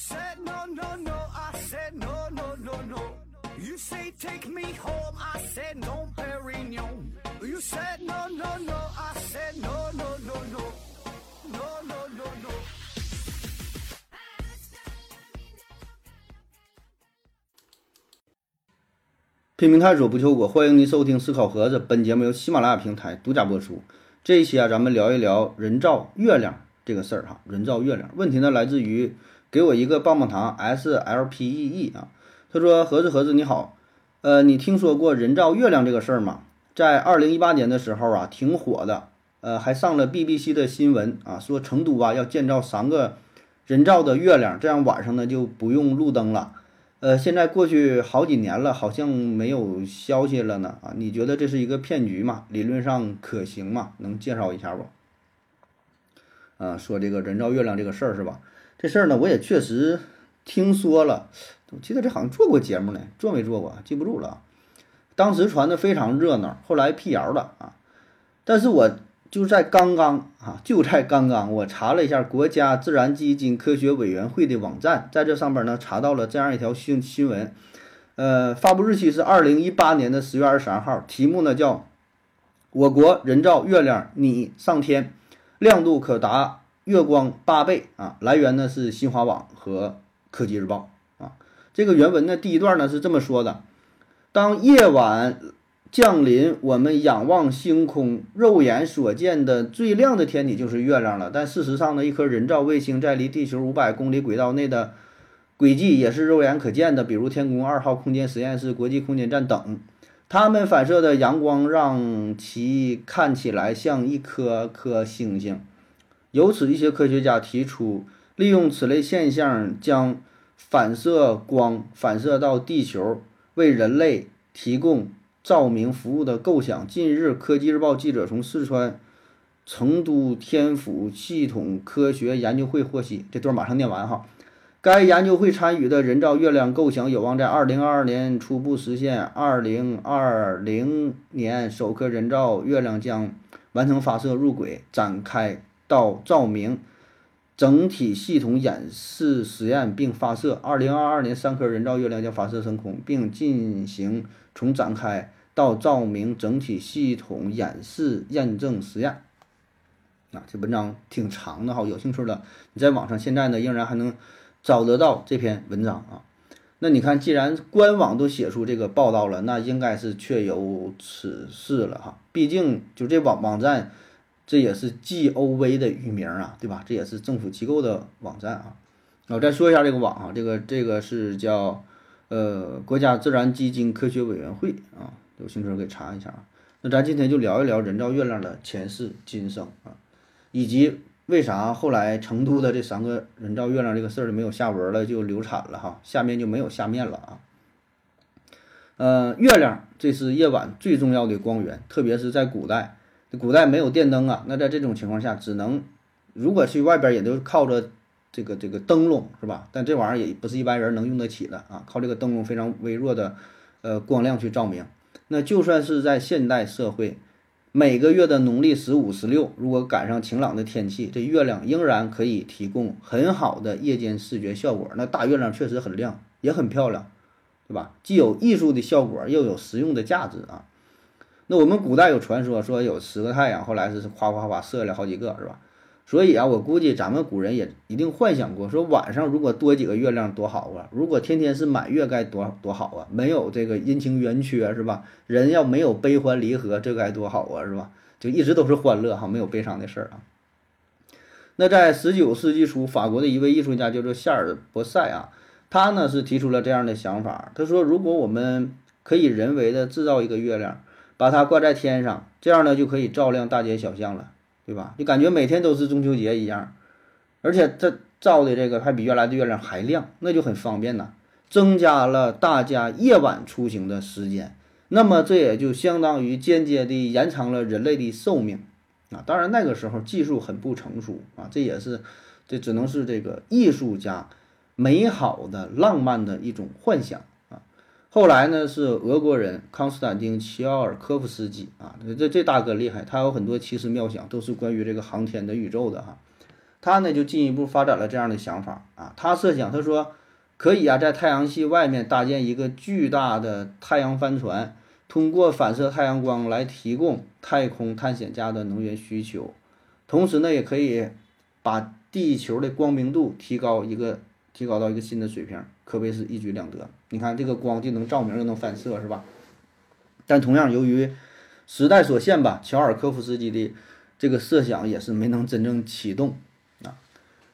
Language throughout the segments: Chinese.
said no, no, no. I said no, no, no, no. You say take me home. I said no, Perignon. You said no, no, no. I said no, no, no, no. No, no, no, no. 拼命探索不求果，欢迎您收听思考盒子。本节目由喜马拉雅平台独家播出。这一期啊，咱们聊一聊人造月亮这个事儿哈。人造月亮问题呢，来自于给我一个棒棒糖 S L P E E 啊。他说：“盒子盒子你好，呃，你听说过人造月亮这个事儿吗？在二零一八年的时候啊，挺火的，呃，还上了 BBC 的新闻啊，说成都啊要建造三个人造的月亮，这样晚上呢就不用路灯了。呃，现在过去好几年了，好像没有消息了呢啊？你觉得这是一个骗局吗？理论上可行吗？能介绍一下不？啊，说这个人造月亮这个事儿是吧？这事儿呢，我也确实听说了，我记得这好像做过节目呢，做没做过？记不住了啊。当时传的非常热闹，后来辟谣了啊。但是我就在刚刚啊，就在刚刚，我查了一下国家自然基金科学委员会的网站，在这上边呢查到了这样一条新新闻，呃，发布日期是二零一八年的十月二十三号，题目呢叫“我国人造月亮拟上天，亮度可达月光八倍”啊，来源呢是新华网和科技日报啊。这个原文呢第一段呢是这么说的：当夜晚。降临，我们仰望星空，肉眼所见的最亮的天体就是月亮了。但事实上呢，一颗人造卫星在离地球五百公里轨道内的轨迹也是肉眼可见的，比如天宫二号空间实验室、国际空间站等。它们反射的阳光让其看起来像一颗颗星星。由此，一些科学家提出，利用此类现象将反射光反射到地球，为人类提供。照明服务的构想。近日，科技日报记者从四川成都天府系统科学研究会获悉，这段马上念完哈。该研究会参与的人造月亮构想有望在二零二二年初步实现，二零二零年首颗人造月亮将完成发射入轨，展开到照明整体系统演示实验并发射。二零二二年，三颗人造月亮将发射升空，并进行。从展开到照明整体系统演示验证实验，啊，这文章挺长的哈，有兴趣的你在网上现在呢仍然还能找得到这篇文章啊。那你看，既然官网都写出这个报道了，那应该是确有此事了哈。毕竟就这网网站，这也是 GOV 的域名啊，对吧？这也是政府机构的网站啊。我再说一下这个网啊，这个这个是叫。呃，国家自然基金科学委员会啊，有兴趣可以查一下啊。那咱今天就聊一聊人造月亮的前世今生啊，以及为啥后来成都的这三个人造月亮这个事儿就没有下文了，就流产了哈，下面就没有下面了啊。呃，月亮这是夜晚最重要的光源，特别是在古代，古代没有电灯啊，那在这种情况下，只能如果去外边也都靠着。这个这个灯笼是吧？但这玩意儿也不是一般人能用得起的啊！靠这个灯笼非常微弱的，呃，光亮去照明。那就算是在现代社会，每个月的农历十五、十六，如果赶上晴朗的天气，这月亮仍然可以提供很好的夜间视觉效果。那大月亮确实很亮，也很漂亮，对吧？既有艺术的效果，又有实用的价值啊！那我们古代有传说说有十个太阳，后来是哗哗哗射了好几个，是吧？所以啊，我估计咱们古人也一定幻想过，说晚上如果多几个月亮多好啊！如果天天是满月该多多好啊！没有这个阴晴圆缺是吧？人要没有悲欢离合，这该多好啊是吧？就一直都是欢乐哈，没有悲伤的事儿啊。那在十九世纪初，法国的一位艺术家叫做夏尔·博塞啊，他呢是提出了这样的想法，他说，如果我们可以人为的制造一个月亮，把它挂在天上，这样呢就可以照亮大街小巷了。对吧？就感觉每天都是中秋节一样，而且它照的这个还比原来的月亮还亮，那就很方便呐，增加了大家夜晚出行的时间。那么这也就相当于间接的延长了人类的寿命啊！当然那个时候技术很不成熟啊，这也是这只能是这个艺术家美好的浪漫的一种幻想。后来呢，是俄国人康斯坦丁·齐奥尔科夫斯基啊，这这大哥厉害，他有很多奇思妙想，都是关于这个航天的宇宙的哈。他呢就进一步发展了这样的想法啊，他设想他说可以啊，在太阳系外面搭建一个巨大的太阳帆船，通过反射太阳光来提供太空探险家的能源需求，同时呢也可以把地球的光明度提高一个提高到一个新的水平，可谓是一举两得。你看这个光既能照明又能反射，是吧？但同样由于时代所限吧，乔尔科夫斯基的这个设想也是没能真正启动啊。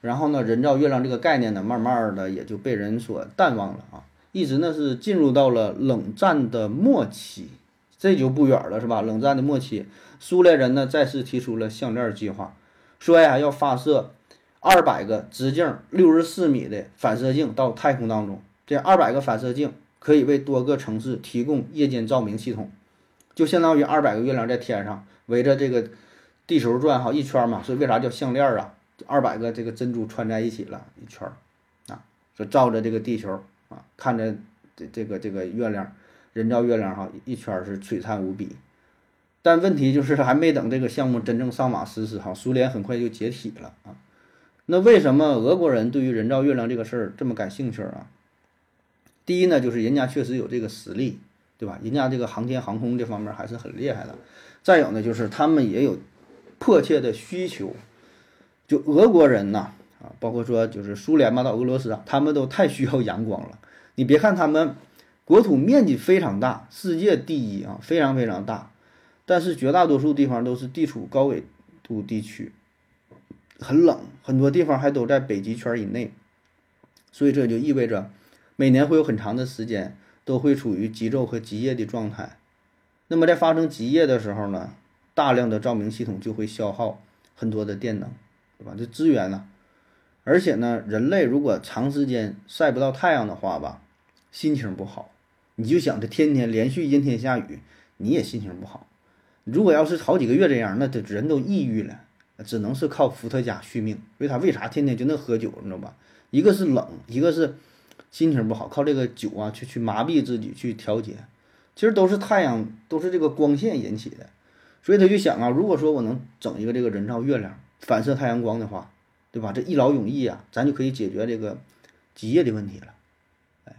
然后呢，人造月亮这个概念呢，慢慢的也就被人所淡忘了啊。一直呢是进入到了冷战的末期，这就不远了，是吧？冷战的末期，苏联人呢再次提出了项链计划，说呀要发射二百个直径六十四米的反射镜到太空当中，这二百个反射镜可以为多个城市提供夜间照明系统。就相当于二百个月亮在天上围着这个地球转哈一圈嘛，所以为啥叫项链啊？二百个这个珍珠串在一起了一圈啊，说照着这个地球啊，看着这这个这个月亮，人造月亮哈一圈是璀璨无比。但问题就是还没等这个项目真正上马实施哈，苏联很快就解体了啊。那为什么俄国人对于人造月亮这个事儿这么感兴趣啊？第一呢，就是人家确实有这个实力。对吧？人家这个航天航空这方面还是很厉害的。再有呢，就是他们也有迫切的需求。就俄国人呐，啊，包括说就是苏联嘛，到俄罗斯啊，他们都太需要阳光了。你别看他们国土面积非常大，世界第一啊，非常非常大，但是绝大多数地方都是地处高纬度地区，很冷，很多地方还都在北极圈以内，所以这就意味着每年会有很长的时间。都会处于极昼和极夜的状态，那么在发生极夜的时候呢，大量的照明系统就会消耗很多的电能，对吧？这资源呢，而且呢，人类如果长时间晒不到太阳的话吧，心情不好。你就想这天天连续阴天下雨，你也心情不好。如果要是好几个月这样，那这人都抑郁了，只能是靠伏特加续命。为他？为啥天天就那喝酒，你知道吧？一个是冷，一个是。心情不好，靠这个酒啊去去麻痹自己，去调节，其实都是太阳，都是这个光线引起的。所以他就想啊，如果说我能整一个这个人造月亮反射太阳光的话，对吧？这一劳永逸啊，咱就可以解决这个极夜的问题了。哎，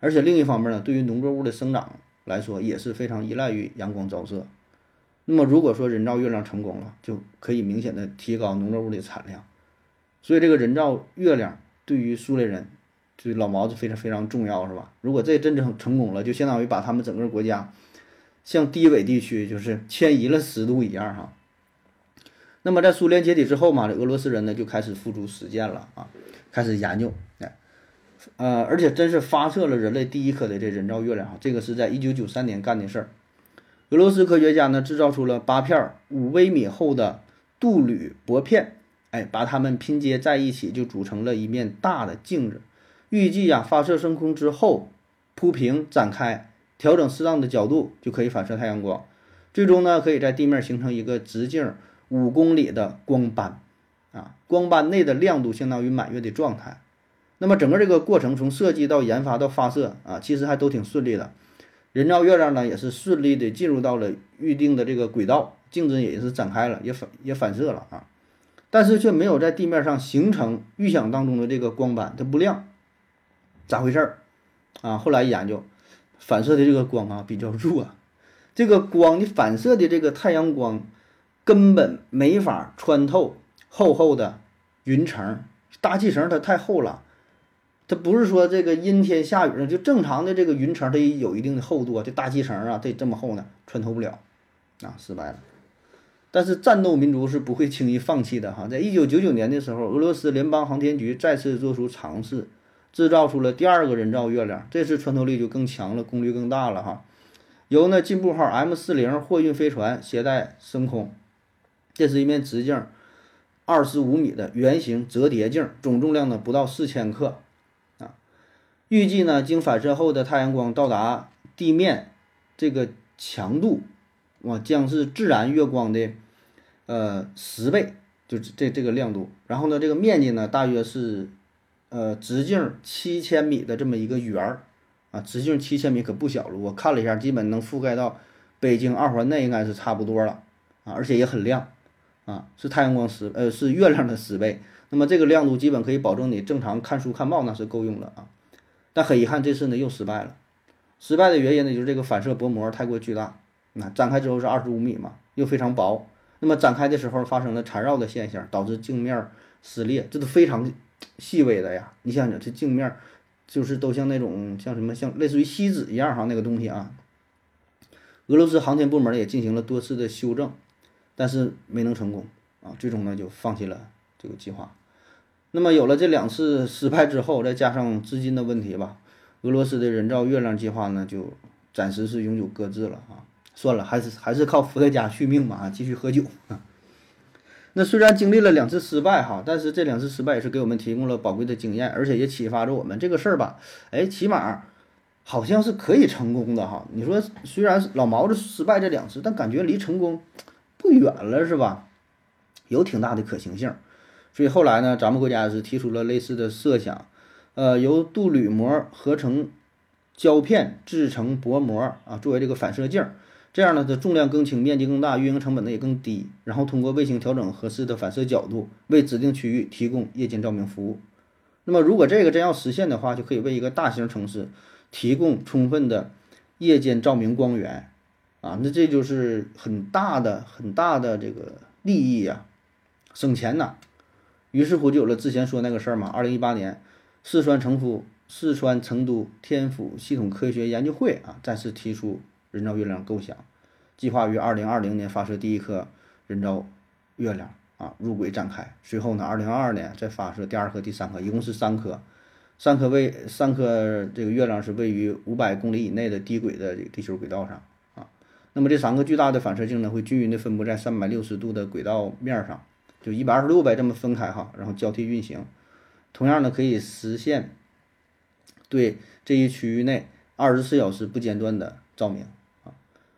而且另一方面呢，对于农作物的生长来说也是非常依赖于阳光照射。那么如果说人造月亮成功了，就可以明显的提高农作物的产量。所以这个人造月亮对于苏联人。对老毛子非常非常重要，是吧？如果这真正成功了，就相当于把他们整个国家向低纬地区就是迁移了十度一样哈。那么在苏联解体之后嘛，这俄罗斯人呢就开始付诸实践了啊，开始研究，哎，呃，而且真是发射了人类第一颗的这人造月亮哈，这个是在一九九三年干的事儿。俄罗斯科学家呢制造出了八片五微米厚的镀铝箔片，哎，把它们拼接在一起，就组成了一面大的镜子。预计呀，发射升空之后，铺平展开，调整适当的角度，就可以反射太阳光。最终呢，可以在地面形成一个直径五公里的光斑，啊，光斑内的亮度相当于满月的状态。那么整个这个过程，从设计到研发到发射啊，其实还都挺顺利的。人造月亮呢，也是顺利的进入到了预定的这个轨道，镜子也是展开了，也反也反射了啊，但是却没有在地面上形成预想当中的这个光斑，它不亮。咋回事儿啊？后来一研究，反射的这个光啊比较弱，这个光你反射的这个太阳光根本没法穿透厚厚的云层，大气层它太厚了，它不是说这个阴天下雨了就正常的这个云层它也有一定的厚度啊，这大气层啊这这么厚呢，穿透不了，啊失败了。但是战斗民族是不会轻易放弃的哈，在一九九九年的时候，俄罗斯联邦航天局再次做出尝试。制造出了第二个人造月亮，这次穿透力就更强了，功率更大了哈。由那进步号 M 四零货运飞船携带升空，这是一面直径二十五米的圆形折叠镜，总重量呢不到四千克。预计呢，经反射后的太阳光到达地面，这个强度哇将是自然月光的呃十倍，就这这个亮度。然后呢，这个面积呢大约是。呃，直径七千米的这么一个圆儿，啊，直径七千米可不小了。我看了一下，基本能覆盖到北京二环内，应该是差不多了，啊，而且也很亮，啊，是太阳光十，呃，是月亮的十倍。那么这个亮度基本可以保证你正常看书看报那是够用的啊。但很遗憾，这次呢又失败了。失败的原因呢就是这个反射薄膜太过巨大，那展开之后是二十五米嘛，又非常薄。那么展开的时候发生了缠绕的现象，导致镜面撕裂，这都非常细微的呀。你想想，这镜面就是都像那种像什么像类似于锡纸一样哈那个东西啊。俄罗斯航天部门也进行了多次的修正，但是没能成功啊，最终呢就放弃了这个计划。那么有了这两次失败之后，再加上资金的问题吧，俄罗斯的人造月亮计划呢就暂时是永久搁置了啊。算了，还是还是靠伏特加续命吧啊，继续喝酒。那虽然经历了两次失败哈，但是这两次失败也是给我们提供了宝贵的经验，而且也启发着我们这个事儿吧。哎，起码好像是可以成功的哈。你说虽然老毛子失败这两次，但感觉离成功不远了是吧？有挺大的可行性。所以后来呢，咱们国家是提出了类似的设想，呃，由镀铝膜合成胶片制成薄膜啊，作为这个反射镜。这样呢，它重量更轻，面积更大，运营成本呢也更低。然后通过卫星调整合适的反射角度，为指定区域提供夜间照明服务。那么，如果这个真要实现的话，就可以为一个大型城市提供充分的夜间照明光源啊！那这就是很大的、很大的这个利益呀，省钱呐。于是乎就有了之前说那个事儿嘛。二零一八年，四川成都、四川成都天府系统科学研究会啊，再次提出。人造月亮构想，计划于二零二零年发射第一颗人造月亮啊，入轨展开。随后呢，二零二二年再发射第二颗、第三颗，一共是三颗。三颗位，三颗这个月亮是位于五百公里以内的低轨的地球轨道上啊。那么这三个巨大的反射镜呢，会均匀的分布在三百六十度的轨道面上，就一百二十六呗，这么分开哈，然后交替运行。同样呢，可以实现对这一区域内二十四小时不间断的照明啊。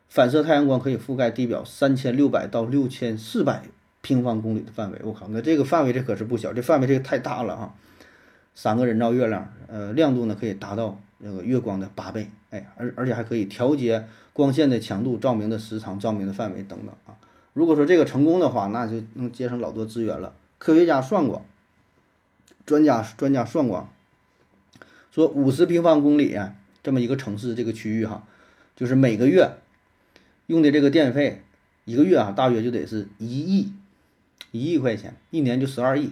反射太阳光可以覆盖地表三千六百到六千四百平方公里的范围，我靠，那这个范围这可是不小，这范围这个太大了啊！三个人造月亮，呃，亮度呢可以达到那个月光的八倍，哎，而而且还可以调节光线的强度、照明的时长、照明的范围等等啊。如果说这个成功的话，那就能节省老多资源了。科学家算过，专家专家算过，说五十平方公里这么一个城市这个区域哈，就是每个月。用的这个电费，一个月啊，大约就得是一亿，一亿块钱，一年就十二亿，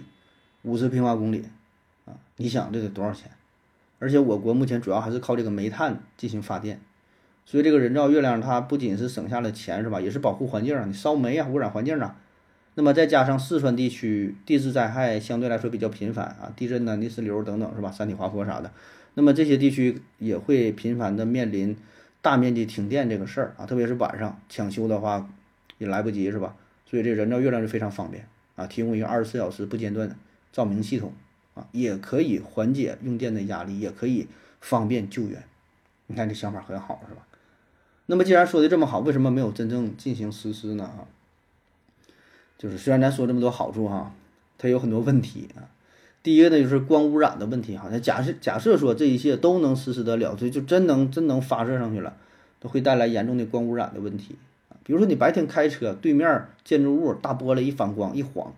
五十平方公里，啊，你想这得多少钱？而且我国目前主要还是靠这个煤炭进行发电，所以这个人造月亮它不仅是省下了钱是吧，也是保护环境啊，你烧煤啊，污染环境啊。那么再加上四川地区地质灾害相对来说比较频繁啊，地震呐、泥石流等等是吧，山体滑坡啥的，那么这些地区也会频繁的面临。大面积停电这个事儿啊，特别是晚上抢修的话也来不及是吧？所以这人造月亮就非常方便啊，提供一个二十四小时不间断的照明系统啊，也可以缓解用电的压力，也可以方便救援。你看这想法很好是吧？那么既然说的这么好，为什么没有真正进行实施呢？啊，就是虽然咱说这么多好处哈，它有很多问题啊。第一个呢，就是光污染的问题哈。那假设假设说这一切都能实施得了，这就真能真能发射上去了，都会带来严重的光污染的问题。比如说你白天开车，对面建筑物大玻璃一反光一晃，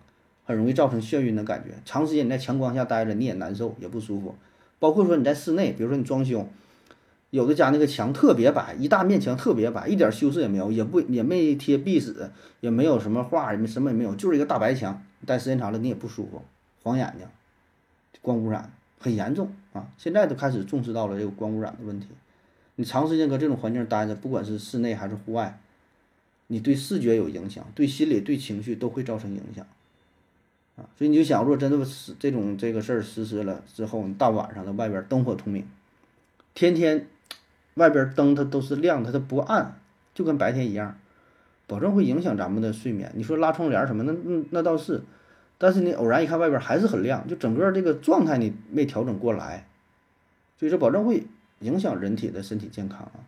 很容易造成眩晕的感觉。长时间你在强光下待着，你也难受，也不舒服。包括说你在室内，比如说你装修，有的家那个墙特别白，一大面墙特别白，一点修饰也没有，也不也没贴壁纸，也没有什么画，也没什么也没有，就是一个大白墙。待时间长了你也不舒服，晃眼睛。光污染很严重啊！现在都开始重视到了这个光污染的问题。你长时间搁这种环境待着，不管是室内还是户外，你对视觉有影响，对心理、对情绪都会造成影响啊！所以你就想，如果真的是这种这个事儿实施了之后，你大晚上的外边灯火通明，天天外边灯它都是亮的，它不暗，就跟白天一样，保证会影响咱们的睡眠。你说拉窗帘什么，那那那倒是。但是你偶然一看外边还是很亮，就整个这个状态你没调整过来，所以说保证会影响人体的身体健康啊，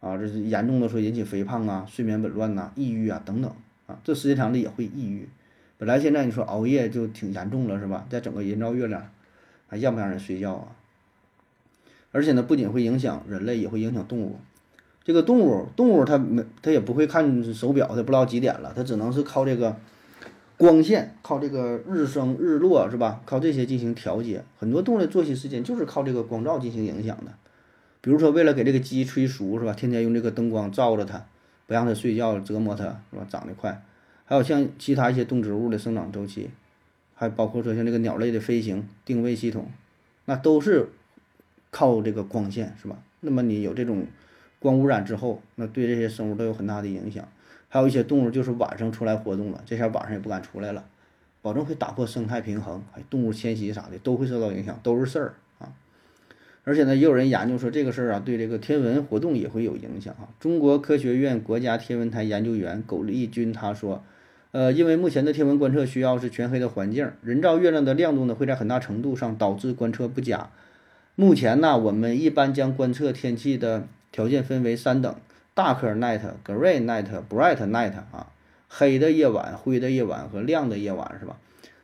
啊，这是严重的说引起肥胖啊、睡眠紊乱呐、抑郁啊等等啊，这时间长了也会抑郁。本来现在你说熬夜就挺严重了是吧？再整个人造月亮，还让不让人睡觉啊？而且呢，不仅会影响人类，也会影响动物。这个动物，动物它没它也不会看手表，它不知道几点了，它只能是靠这个。光线，靠这个日升日落是吧？靠这些进行调节。很多动物的作息时间就是靠这个光照进行影响的。比如说，为了给这个鸡催熟是吧？天天用这个灯光照着它，不让它睡觉，折磨它是吧？长得快。还有像其他一些动植物的生长周期，还包括说像这个鸟类的飞行定位系统，那都是靠这个光线是吧？那么你有这种光污染之后，那对这些生物都有很大的影响。还有一些动物就是晚上出来活动了，这下晚上也不敢出来了，保证会打破生态平衡，还动物迁徙啥的都会受到影响，都是事儿啊。而且呢，也有人研究说这个事儿啊，对这个天文活动也会有影响啊。中国科学院国家天文台研究员苟利军他说，呃，因为目前的天文观测需要是全黑的环境，人造月亮的亮度呢会在很大程度上导致观测不佳。目前呢，我们一般将观测天气的条件分为三等。Dark night, gray night, bright night 啊，黑的夜晚、灰的夜晚和亮的夜晚是吧？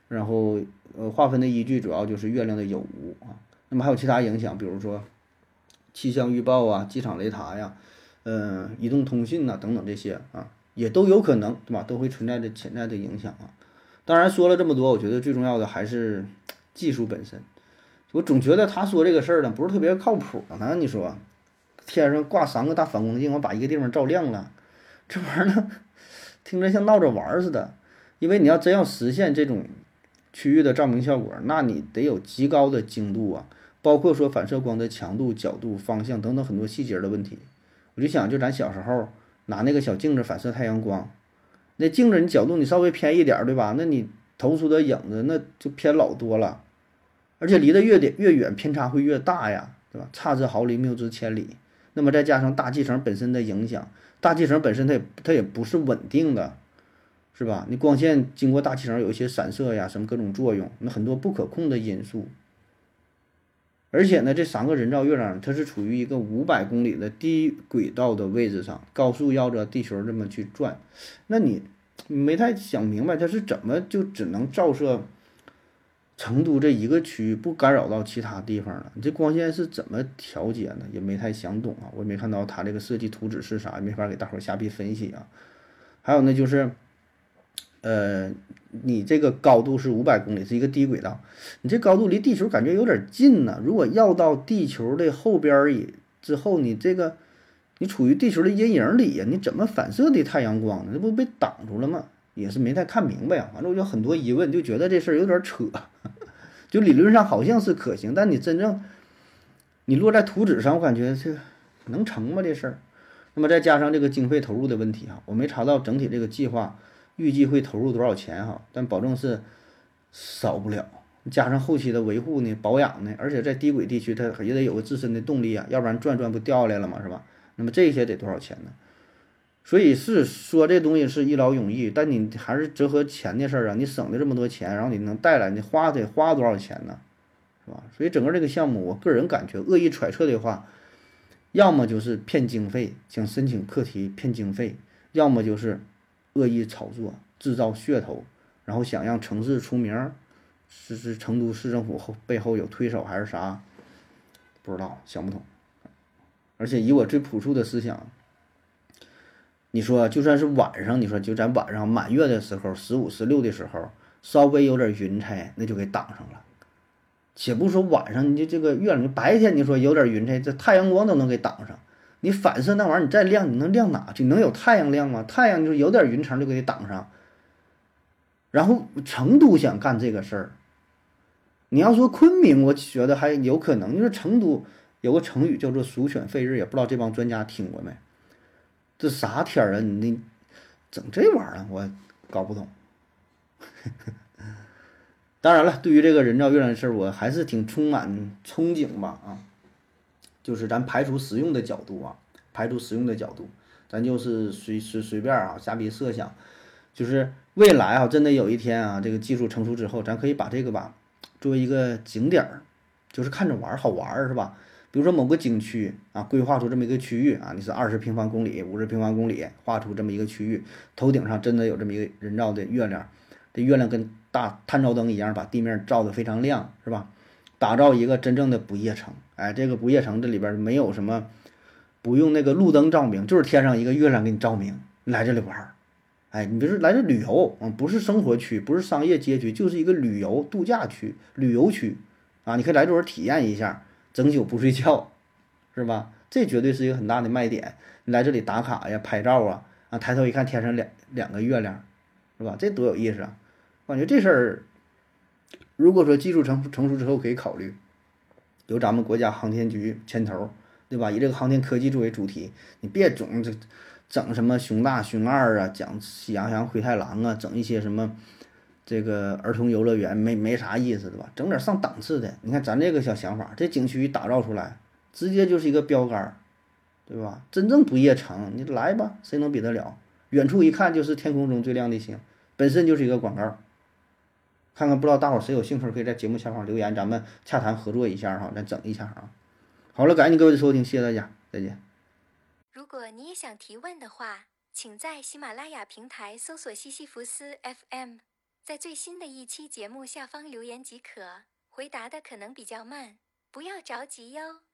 然后呃，划分的依据主要就是月亮的有无啊。那么还有其他影响，比如说气象预报啊、机场雷达呀、嗯、移动通信呐等等这些啊，也都有可能对吧？都会存在着潜在的影响啊。当然说了这么多，我觉得最重要的还是技术本身。我总觉得他说这个事儿呢，不是特别靠谱呢。你说？天上挂三个大反光镜，我把一个地方照亮了，这玩意儿呢，听着像闹着玩似的。因为你要真要实现这种区域的照明效果，那你得有极高的精度啊，包括说反射光的强度、角度、方向等等很多细节的问题。我就想，就咱小时候拿那个小镜子反射太阳光，那镜子你角度你稍微偏一点，对吧？那你投出的影子那就偏老多了，而且离得越点越远，偏差会越大呀，对吧？差之毫厘，谬之千里。那么再加上大气层本身的影响，大气层本身它也它也不是稳定的，是吧？你光线经过大气层有一些散射呀，什么各种作用，那很多不可控的因素。而且呢，这三个人造月亮它是处于一个五百公里的低轨道的位置上，高速绕着地球这么去转，那你没太想明白它是怎么就只能照射。成都这一个区域不干扰到其他地方了，你这光线是怎么调节呢？也没太想懂啊，我也没看到他这个设计图纸是啥，没法给大伙儿瞎逼分析啊。还有呢，就是，呃，你这个高度是五百公里，是一个低轨道，你这高度离地球感觉有点近呢。如果要到地球的后边儿以之后，你这个你处于地球的阴影里呀，你怎么反射的太阳光呢？这不被挡住了吗？也是没太看明白啊，反正我就很多疑问，就觉得这事儿有点扯，就理论上好像是可行，但你真正你落在图纸上，我感觉这能成吗？这事儿，那么再加上这个经费投入的问题哈，我没查到整体这个计划预计会投入多少钱哈，但保证是少不了，加上后期的维护呢、保养呢，而且在低轨地区它也得有个自身的动力啊，要不然转转不掉下来了嘛，是吧？那么这些得多少钱呢？所以是说这东西是一劳永逸，但你还是折合钱的事儿啊！你省的这么多钱，然后你能带来，你花得花多少钱呢？是吧？所以整个这个项目，我个人感觉，恶意揣测的话，要么就是骗经费，想申请课题骗经费；要么就是恶意炒作，制造噱头，然后想让城市出名，是是成都市政府后背后有推手还是啥？不知道，想不通。而且以我最朴素的思想。你说，就算是晚上，你说就咱晚上满月的时候，十五、十六的时候，稍微有点云彩，那就给挡上了。且不说晚上，你就这个月亮，白天你说有点云彩，这太阳光都能给挡上。你反射那玩意儿，你再亮，你能亮哪去？能有太阳亮吗？太阳就是有点云层就给你挡上。然后成都想干这个事儿，你要说昆明，我觉得还有可能。你说成都有个成语叫做“鼠犬吠日”，也不知道这帮专家听过没？这啥天儿啊？你那整这玩意儿，我搞不懂。当然了，对于这个人造月亮的事儿，我还是挺充满憧憬吧啊！就是咱排除实用的角度啊，排除实用的角度，咱就是随随随便啊瞎逼设想，就是未来啊，真的有一天啊，这个技术成熟之后，咱可以把这个吧作为一个景点儿，就是看着玩儿好玩儿是吧？比如说某个景区啊，规划出这么一个区域啊，你是二十平方公里、五十平方公里，画出这么一个区域，头顶上真的有这么一个人造的月亮，这月亮跟大探照灯一样，把地面照得非常亮，是吧？打造一个真正的不夜城，哎，这个不夜城这里边没有什么，不用那个路灯照明，就是天上一个月亮给你照明，来这里玩儿，哎，你比如说来这旅游啊，不是生活区，不是商业街区，就是一个旅游度假区、旅游区啊，你可以来这儿体验一下，整宿不睡觉，是吧？这绝对是一个很大的卖点。你来这里打卡呀、拍照啊，啊，抬头一看天上两两个月亮，是吧？这多有意思啊！我感觉这事儿，如果说技术成成熟之后可以考虑，由咱们国家航天局牵头，对吧？以这个航天科技作为主题，你别总这整什么熊大、熊二啊，讲喜羊羊、灰太狼啊，整一些什么这个儿童游乐园，没没啥意思，对吧？整点上档次的。你看咱这个小想法，这景区打造出来，直接就是一个标杆，对吧？真正不夜城，你来吧，谁能比得了？远处一看就是天空中最亮的星，本身就是一个广告。看看不知道大伙儿谁有兴趣，可以在节目下方留言，咱们洽谈合作一下哈，咱整一下啊。好了，感谢各位的收听，谢谢大家，再见。如果你也想提问的话，请在喜马拉雅平台搜索西西弗斯 FM，在最新的一期节目下方留言即可。回答的可能比较慢，不要着急哟。